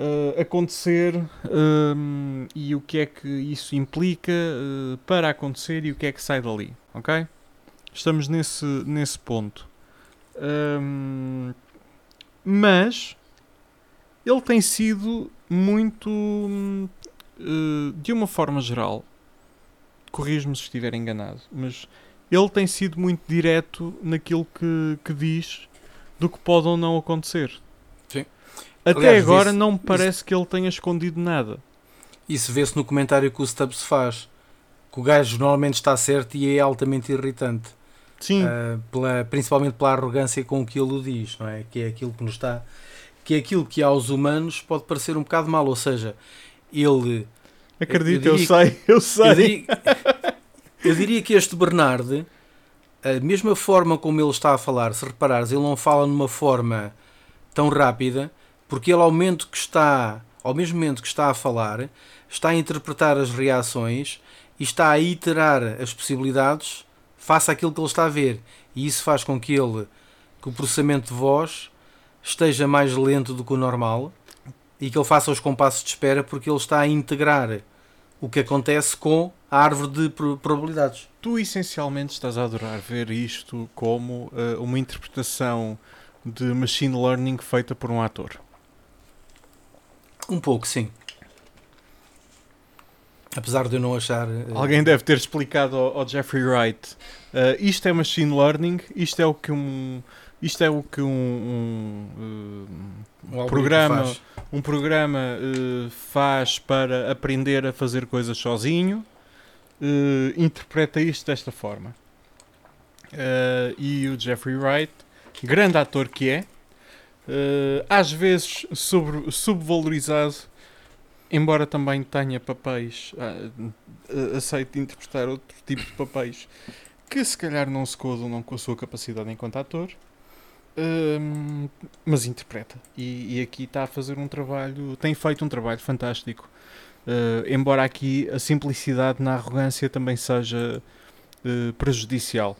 eh, acontecer ehm, e o que é que isso implica eh, para acontecer e o que é que sai dali, ok? Estamos nesse, nesse ponto. Ehm, mas ele tem sido muito eh, de uma forma geral, corrijo-me se estiver enganado, mas ele tem sido muito direto naquilo que, que diz do que pode ou não acontecer. Até Aliás, agora não me parece que ele tenha escondido nada. Isso vê-se no comentário que o Stubbs faz. Que o gajo normalmente está certo e é altamente irritante. Sim, Ah, pela- principalmente pela arrogância com que ele o diz, não é? Que é aquilo que nos está. Que é aquilo que aos humanos pode parecer um bocado mal. Ou seja, ele acredito, eu eu, sei, eu sei. Eu diria, eu diria que este Bernard, a mesma forma como ele está a falar, se reparares, ele não fala numa forma tão rápida, porque ele ao momento que está, ao mesmo momento que está a falar, está a interpretar as reações e está a iterar as possibilidades face àquilo que ele está a ver. E isso faz com que ele, que o processamento de voz esteja mais lento do que o normal e que ele faça os compassos de espera porque ele está a integrar o que acontece com a árvore de pro- probabilidades. Tu essencialmente estás a adorar ver isto como eh, uma interpretação de machine learning feita por um ator. Um pouco, sim. Apesar de eu não achar. eh, Alguém deve ter explicado ao, ao Jeffrey Wright. uh, isto é machine learning, isto é o que um, isto é o que um, um, uh, um programa- faz. um programa uh, faz para aprender a fazer coisas sozinho. uh, interpreta isto desta forma. E o Jeffrey Wright, grande ator que é, uh, às vezes sobre, subvalorizado, embora também tenha papéis, ah, uh, aceite interpretar outro tipo de papéis que se calhar não se coadam não com a sua capacidade enquanto ator, hum, mas interpreta. E, e aqui está a fazer um trabalho, tem feito um trabalho fantástico. Uh, embora aqui a simplicidade na arrogância também seja uh, prejudicial.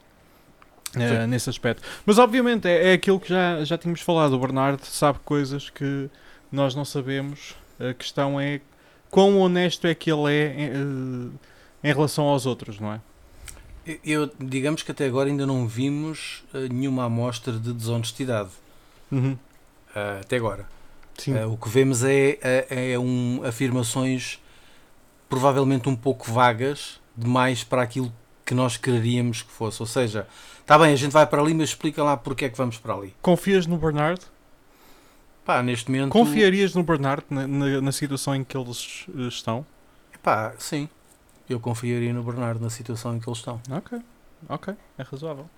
Uh, nesse aspecto, mas obviamente é, é aquilo que já, já tínhamos falado. O Bernardo sabe coisas que nós não sabemos. A questão é quão honesto é que ele é em, uh, em relação aos outros, não é? Eu, digamos que até agora ainda não vimos eh, nenhuma amostra de desonestidade. Uhum. eh, até agora. Eh, o que vemos é, é, é um, afirmações provavelmente um pouco vagas demais para aquilo que nós quereríamos que fosse. Ou seja, está bem, a gente vai para ali, mas explica lá porque é que vamos para ali. Confias no Bernard? Pá, neste momento. Confiarias no Bernard na, na, na situação em que eles eh, estão? Pá, sim. Eu confiaria no Bernardo na situação em que eles estão. Ok, ok, é razoável.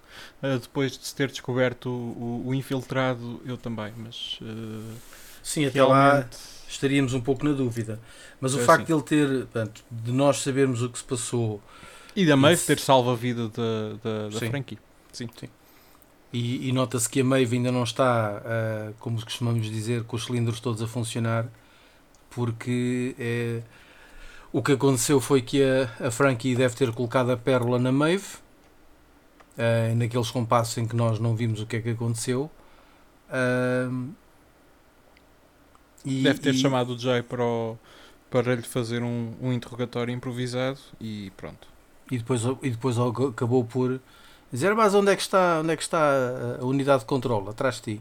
Eh, depois de se ter descoberto o, o infiltrado, eu também, mas eh, Sim, até lá realmente estaríamos um pouco na dúvida. Mas o É facto assim. de ele ter, portanto, de nós sabermos o que se passou E da Maeve ter salvo a vida da, da, da Sim. franquia. e, e nota-se que a Maeve ainda não está, ah, como costumamos dizer, com os cilindros todos a funcionar, porque é, o que aconteceu foi que a, a Frankie deve ter colocado a pérola na Maeve, ah, naqueles compassos em que nós não vimos o que é que aconteceu. Ah, e- Deve ter e- chamado o Jay para, o- para lhe fazer um, um interrogatório improvisado e pronto. E depois, e depois acabou por dizer mas onde é que está, onde é que está a- unidade de controle? Atrás de ti.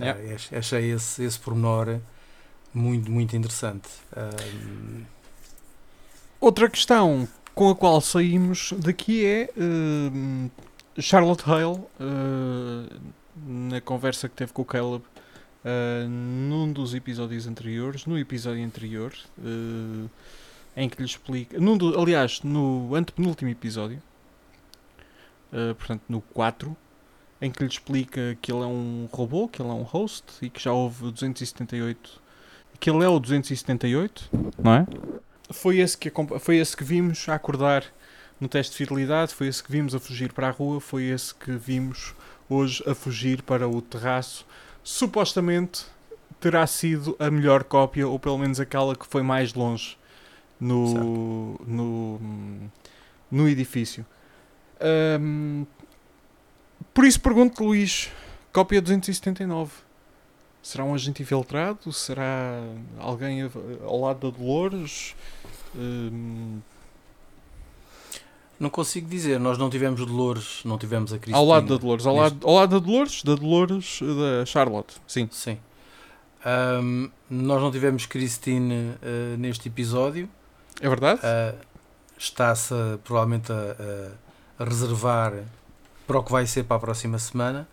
Yeah. Ah, ach- achei esse, esse pormenor muito, muito interessante. Ah, Outra questão com a qual saímos daqui é hum, Charlotte Hale, uh, na conversa que teve com o Caleb, uh, num dos episódios anteriores, no episódio anterior, uh, em que lhe explica. Num do, aliás, no antepenúltimo episódio, portanto no 4, em que lhe explica que ele é um robô, que ele é um host e que já houve 278. Que ele é o 278, não é? Foi esse que, foi esse que vimos a acordar no teste de fidelidade, foi esse que vimos a fugir para a rua, foi esse que vimos hoje a fugir para o terraço. Supostamente terá sido a melhor cópia, ou pelo menos aquela que foi mais longe no, no, no edifício. Um, por isso pergunto, Luís, cópia 279. Será um agente infiltrado? Será alguém ao lado da Dolores? Um, não consigo dizer, nós não tivemos Dolores, não tivemos a Cristina. Ao lado da Dolores, ao, lado, ao lado da Dolores, da Dolores, da Charlotte, sim. Sim. Um, nós não tivemos Christine uh, neste episódio. É verdade? Uh, Está-se provavelmente a, a, reservar para o que vai ser para a próxima semana.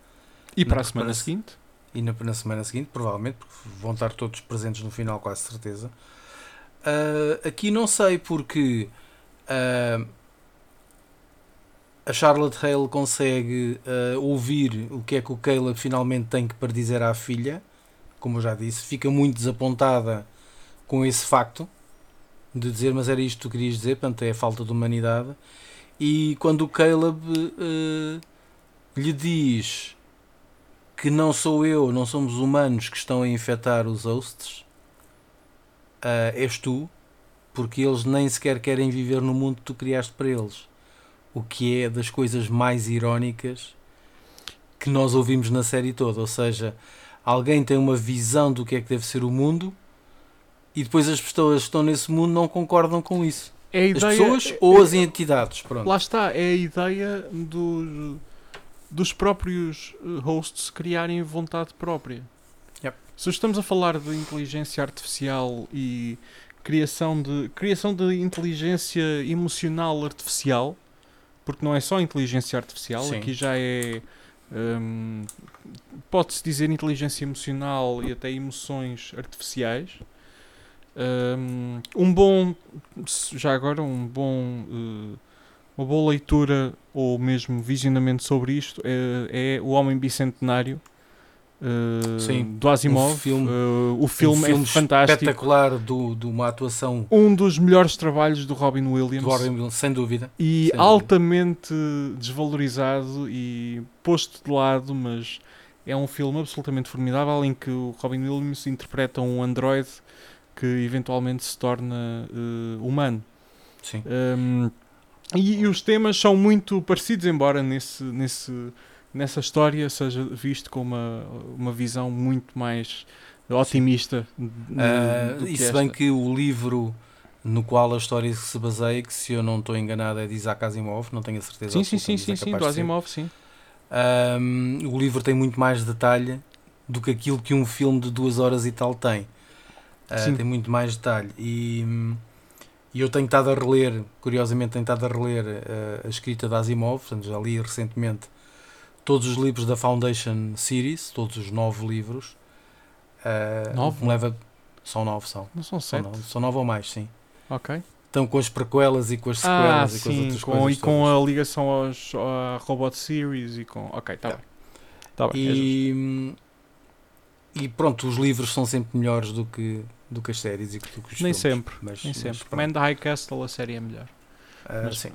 E para a semana para, seguinte? E na, na, semana seguinte, provavelmente, porque vão estar todos presentes no final, quase certeza. Uh, aqui não sei porque uh, a Charlotte Hale consegue uh, ouvir o que é que o Caleb finalmente tem que para dizer à filha, como eu já disse, fica muito desapontada com esse facto de dizer, mas era isto que tu querias dizer, portanto é a falta de humanidade. E quando o Caleb uh, lhe diz que não sou eu, não somos humanos que estão a infectar os hosts, uh, és tu, porque eles nem sequer querem viver no mundo que tu criaste para eles o que é das coisas mais irónicas que nós ouvimos na série toda. Ou seja, alguém tem uma visão do que é que deve ser o mundo e depois as pessoas que estão nesse mundo não concordam com isso. É ideia, as pessoas é, ou as entidades. Pronto. Lá está, é a ideia do, dos próprios eh, hosts criarem vontade própria. Yep. Se estamos a falar de inteligência artificial e criação de, criação de inteligência emocional artificial, porque não é só inteligência artificial, Sim. aqui já é. Um, Pode-se dizer inteligência emocional e até emoções artificiais. Um, bom. Já agora, um bom. Uh, uma boa leitura ou mesmo visionamento sobre isto é, é O Homem Bicentenário Uh, Sim, do Asimov. Um filme, uh, o filme, um filme é fantástico. espetacular de do, uma atuação. Um dos melhores trabalhos do Robin Williams. Do Robin Williams, sem dúvida. E sem altamente dúvida. desvalorizado e posto de lado, mas é um filme absolutamente formidável em que o Robin Williams interpreta um androide que eventualmente se torna uh, humano. Sim. Um, e, e, os temas são muito parecidos, embora nesse, nesse nessa história seja visto com uma, uma visão muito mais otimista. Uh, e se bem que o livro no qual a história se baseia, que se eu não estou enganado é de Isaac Asimov, não tenho a certeza. Sim, sim, sim, sim, sim, do Asimov, sim. Um, o livro tem muito mais detalhe do que aquilo que um filme de duas horas e tal tem. Uh, tem muito mais detalhe. E, e eu tenho estado a reler, curiosamente, tenho estado a reler uh, a escrita de Asimov, portanto, já li recentemente todos os livros da Foundation Series, todos os nove livros. Uh, nove? Me leva... São nove, são. Não são sete? São nove, são nove ou mais, sim. Ok. Estão com as prequelas e com as sequelas ah, e com sim, as outras com, coisas. E com todas. a ligação aos, à Robot Series e com. Ok, está é. bem. Tá bem e, é e pronto, os livros são sempre melhores do que, do que as séries e do que os Nem filmes, sempre, mas, nem sempre. Man the High Castle, a série é melhor. Uh, mas sim.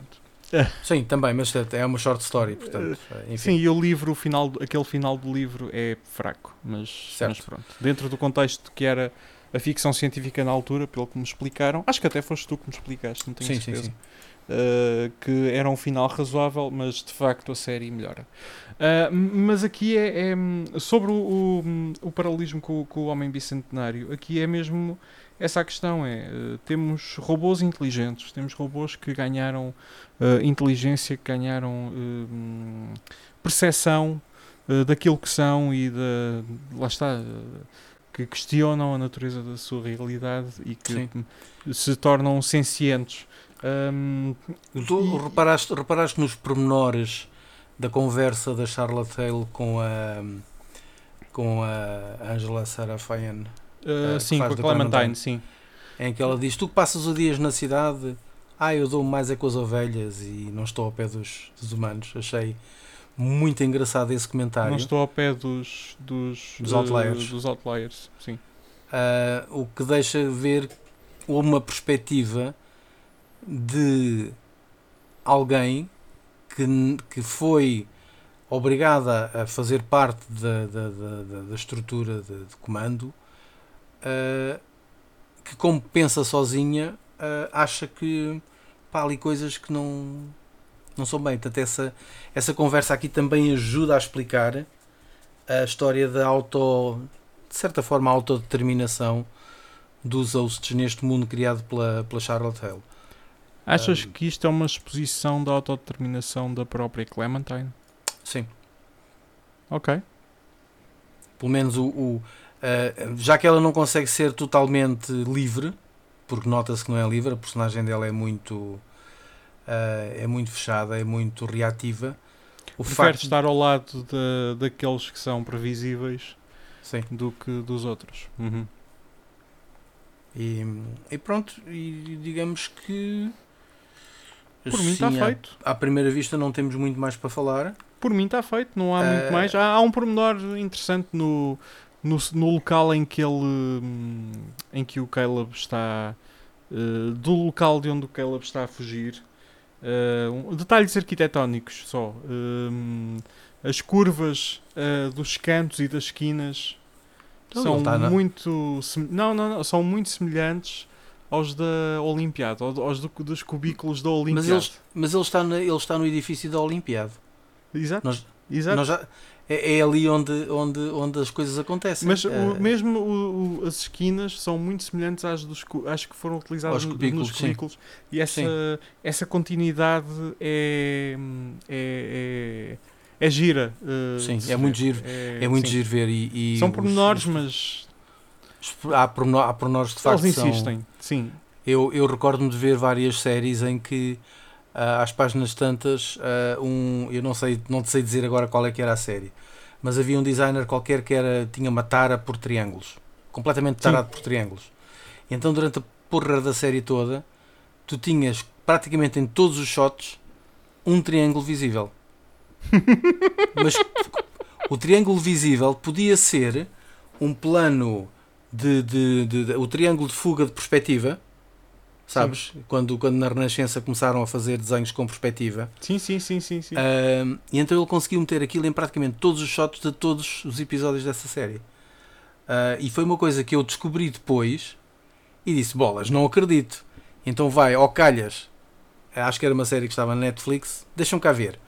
Sim, também, mas é uma short story, portanto. Enfim. Sim, e o livro, o final, aquele final do livro é fraco, mas, mas, pronto. Dentro do contexto que era a ficção científica na altura, pelo que me explicaram, acho que até foste tu que me explicaste, não tenho sim, certeza. Sim, sim. Uh, que era um final razoável, mas de facto a série melhora. Uh, mas aqui é, é sobre o, o, o, paralelismo com, com o Homem Bicentenário, aqui é mesmo essa a questão é, uh, temos robôs inteligentes, temos robôs que ganharam uh, inteligência, que ganharam percepção daquilo que são e de, lá está, que questionam a natureza da sua realidade e que Sim. se tornam sencientes. Um, tu e... reparaste, reparaste nos pormenores da conversa da Charlotte Hale com a com a Angela Sarafian, Uh, sim, com a Clementine, Clementine. sim. em que ela diz: Tu que passas os dias na cidade, ah, eu dou mais é com as ovelhas e não estou ao pé dos, dos humanos. Achei muito engraçado esse comentário. Não estou ao pé dos, dos, Dos uh, outliers. dos outliers, sim. Ah, o que deixa ver uma perspectiva de alguém que, que foi obrigada a fazer parte da, da, da, da- estrutura de, de comando, ah, que como pensa sozinha, ah, acha que pá, ali coisas que não, não são bem. Portanto, essa, essa conversa aqui também ajuda a explicar a história da auto, de certa forma, autodeterminação dos hosts neste mundo criado pela, pela Charlotte Hale. Achas Um, que isto é uma exposição da autodeterminação da própria Clementine? Sim. Ok. Pelo menos o, o, ah, já que ela não consegue ser totalmente livre, porque nota-se que não é livre, a personagem dela é muito ah, é muito fechada, é muito reativa. O Prefere facto estar ao lado da, daqueles que são previsíveis sim, do que dos outros. Uhum. e, e pronto, e digamos que Por mim está à- feito. À primeira vista não temos muito mais para falar. Por mim está feito, não há muito Eh, mais. Há, há um pormenor interessante no, no, no local em que ele hum, em que o Caleb está eh, do local de onde o Caleb está a fugir. Um- detalhes arquitetónicos só. Hum, as curvas dos cantos e das esquinas Então, são na- muito não, não, não, são muito semelhantes aos da Olimpiada, aos, do- dos cubículos da Olimpiada. Mas, eles, mas ele, está na- ele está no edifício da Olimpiada. Exato. Nós- Exato. Nós já- é, é ali onde, onde, onde as coisas acontecem. Mas o- Eh, mesmo o- o- as esquinas são muito semelhantes às, dos, às que foram utilizadas no- cubículos, nos sim. cubículos. E essa, Sim. essa continuidade é, é, é, é gira. eh, Sim, é muito giro. É, é muito sim. giro ver. E, e São pormenores, os- mas há, pormenor, há pormenores de facto eles que são- insistem. Sim. Eu, eu recordo-me de ver várias séries em que ah, às páginas tantas, ah, um, eu não sei, não sei dizer agora qual é que era a série, mas havia um designer qualquer que era, tinha uma tara por triângulos, completamente Sim. tarado por triângulos. E então durante a porra da série toda, tu tinhas praticamente em todos os shots um triângulo visível. mas o triângulo visível podia ser um plano de, de- de- o triângulo de fuga de perspectiva, sabes? Quando, quando na Renascença começaram a fazer desenhos com perspectiva. Sim, sim, sim, sim, sim. Ahm, e então ele conseguiu meter aquilo em praticamente todos os shots de todos os episódios dessa série. Ah, e foi uma coisa que eu descobri depois e disse: Bolas, não acredito. Então vai, ao calhas, acho que era uma série que estava na Netflix, deixam cá ver.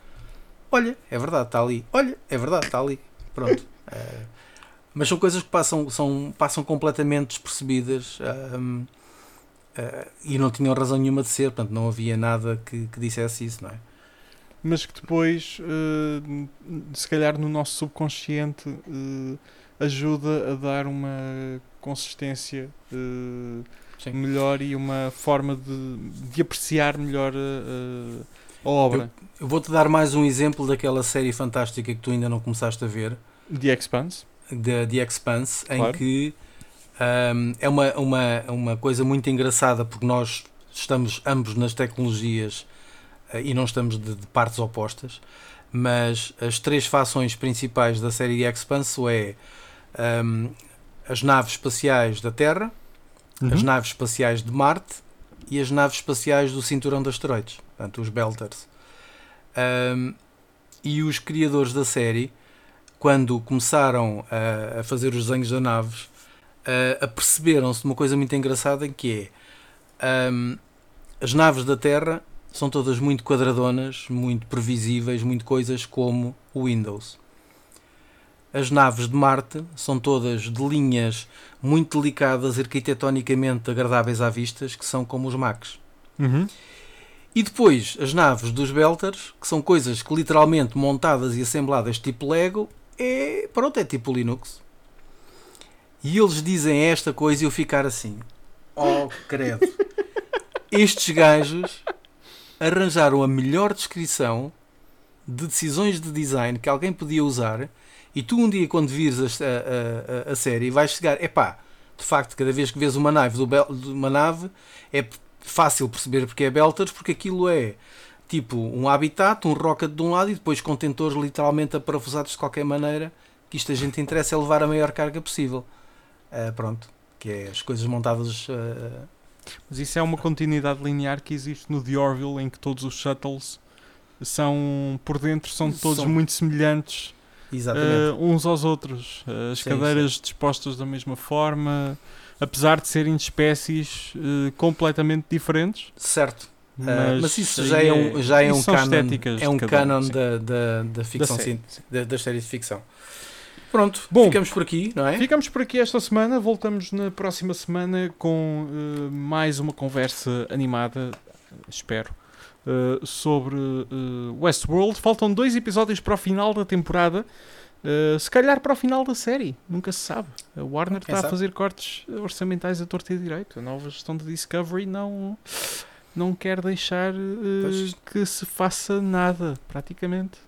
Olha, é verdade, está ali. Olha, é verdade, está ali. Pronto. Ah, mas são coisas que passam, são, passam completamente despercebidas ahm, ah, e não tinham razão nenhuma de ser, portanto não havia nada que, que dissesse isso, não é? mas que depois, eh, se calhar no nosso subconsciente, eh, ajuda a dar uma consistência melhor e uma forma de, de apreciar melhor a, a- obra. Eu vou-te dar mais um exemplo daquela série fantástica que tu ainda não começaste a ver, The Expanse. Da The Expanse, em Claro. que ahm, é uma, uma, uma coisa muito engraçada porque nós estamos ambos nas tecnologias eh, e não estamos de, de partes opostas, mas as três fações principais da série The Expanse é ahm, as naves espaciais da Terra, Uhum. as naves espaciais de Marte e as naves espaciais do cinturão de asteroides, portanto, os Belters. Ahm, e os criadores da série, quando começaram a, a fazer os desenhos das naves, ah, aperceberam-se de uma coisa muito engraçada que é ahm, as naves da Terra são todas muito quadradonas, muito previsíveis, muito coisas como o Windows. As naves de Marte são todas de linhas muito delicadas, arquitetonicamente agradáveis à vista, que são como os Macs. Uhum. E depois as naves dos Belters, que são coisas que literalmente montadas e assembladas tipo Lego, é, pronto, é tipo Linux. E eles dizem esta coisa e eu ficar assim, oh credo. Estes gajos arranjaram a melhor descrição de decisões de design que alguém podia usar e tu um dia quando vires a, a, a, a série vais chegar, epá, de facto, cada vez que vês uma nave, do Bel, uma nave é fácil perceber porque é Belters, porque aquilo é tipo um habitat, um rocket de um lado e depois contentores literalmente aparafusados de qualquer maneira que isto a gente interessa é levar a maior carga possível. Uh, pronto, que é as coisas montadas. Uh, Mas isso é uma continuidade linear que existe no The Orville, em que todos os shuttles são por dentro são todos são... muito semelhantes uh, uns aos outros. as sim, cadeiras sim. dispostas da mesma forma, apesar de serem de espécies completamente diferentes. Certo. Mas, mas, isso já é um, já é um canon, é um canon da, da, da ficção, da série, da, das séries de ficção. Pronto, Bom, ficamos por aqui, não é? Ficamos por aqui esta semana. Voltamos na próxima semana com uh, mais uma conversa animada, espero, uh, sobre uh, Westworld. Faltam dois episódios para o final da temporada. se calhar para o final da série, nunca se sabe. A Warner está a fazer cortes orçamentais a torto e direito. A nova gestão de Discovery não, não quer deixar que se faça nada, praticamente.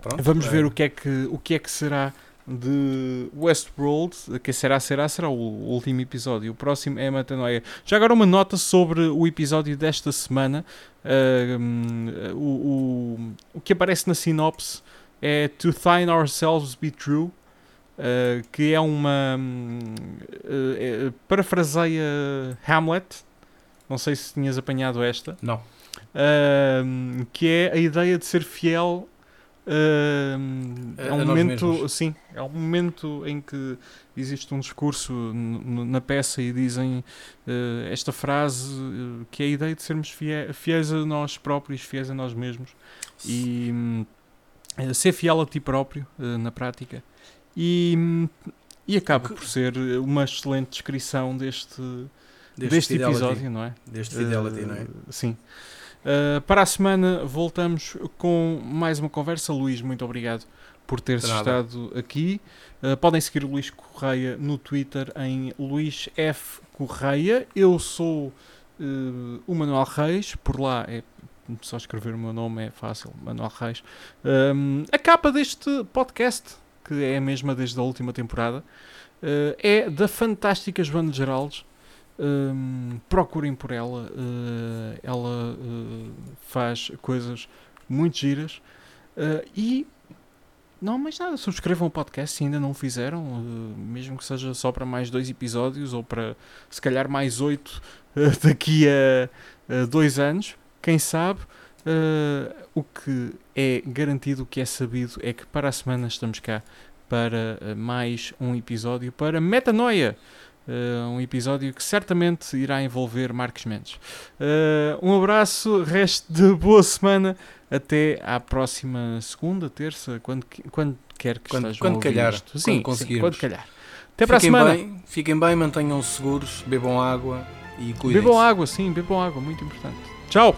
Pronto, Vamos é. ver o que, é que, o que é que será de Westworld, que será, será, será o último episódio. O próximo é Matanoia. Já agora uma nota sobre o episódio desta semana. Uh, o, o, o que aparece na sinopse é To Find Ourselves Be True, uh, que é uma... Uh, parafraseia Hamlet. Não sei se tinhas apanhado esta. Não. que é a ideia de ser fiel Uh, é um momento, sim, é um momento em que existe um discurso na peça e dizem uh, esta frase uh, que é a ideia de sermos fiéis, fiéis a nós próprios, fiéis a nós mesmos e uh, ser fiel a ti próprio na prática e, e acaba por ser uma excelente descrição deste, deste, deste episódio, não é? Deste Fidelity, não é? Sim. Uh, para a semana voltamos com mais uma conversa. Luís, muito obrigado por teres estado aqui. Uh, podem seguir o Luís Correia no Twitter em Luís F. Correia. Eu sou uh, o Manuel Reis, por lá é só escrever o meu nome é fácil, Manuel Reis. Um, a capa deste podcast, que é a mesma desde a última temporada, é da fantástica Joana Geraldes um, procurem por ela. Uh, ela uh, faz coisas muito giras. Uh, e não, mas nada, subscrevam o podcast se ainda não o fizeram, mesmo que seja só para mais dois episódios ou para se calhar mais oito daqui a, a, dois anos, quem sabe. o que é garantido, o que é sabido, é que para a semana estamos cá para mais um episódio para Metanoia. Uh, um episódio que certamente irá envolver Marcos Mendes. Uh, um abraço, resto de boa semana. Até à próxima segunda, terça, quando, quando quer que quando, estejam quando calhar, isto. Sim, sim, quando calhar. Até para fiquem a semana. Bem, fiquem bem, mantenham-se seguros, bebam água e cuidem-se. Bebam água, sim, bebam água, muito importante. Tchau!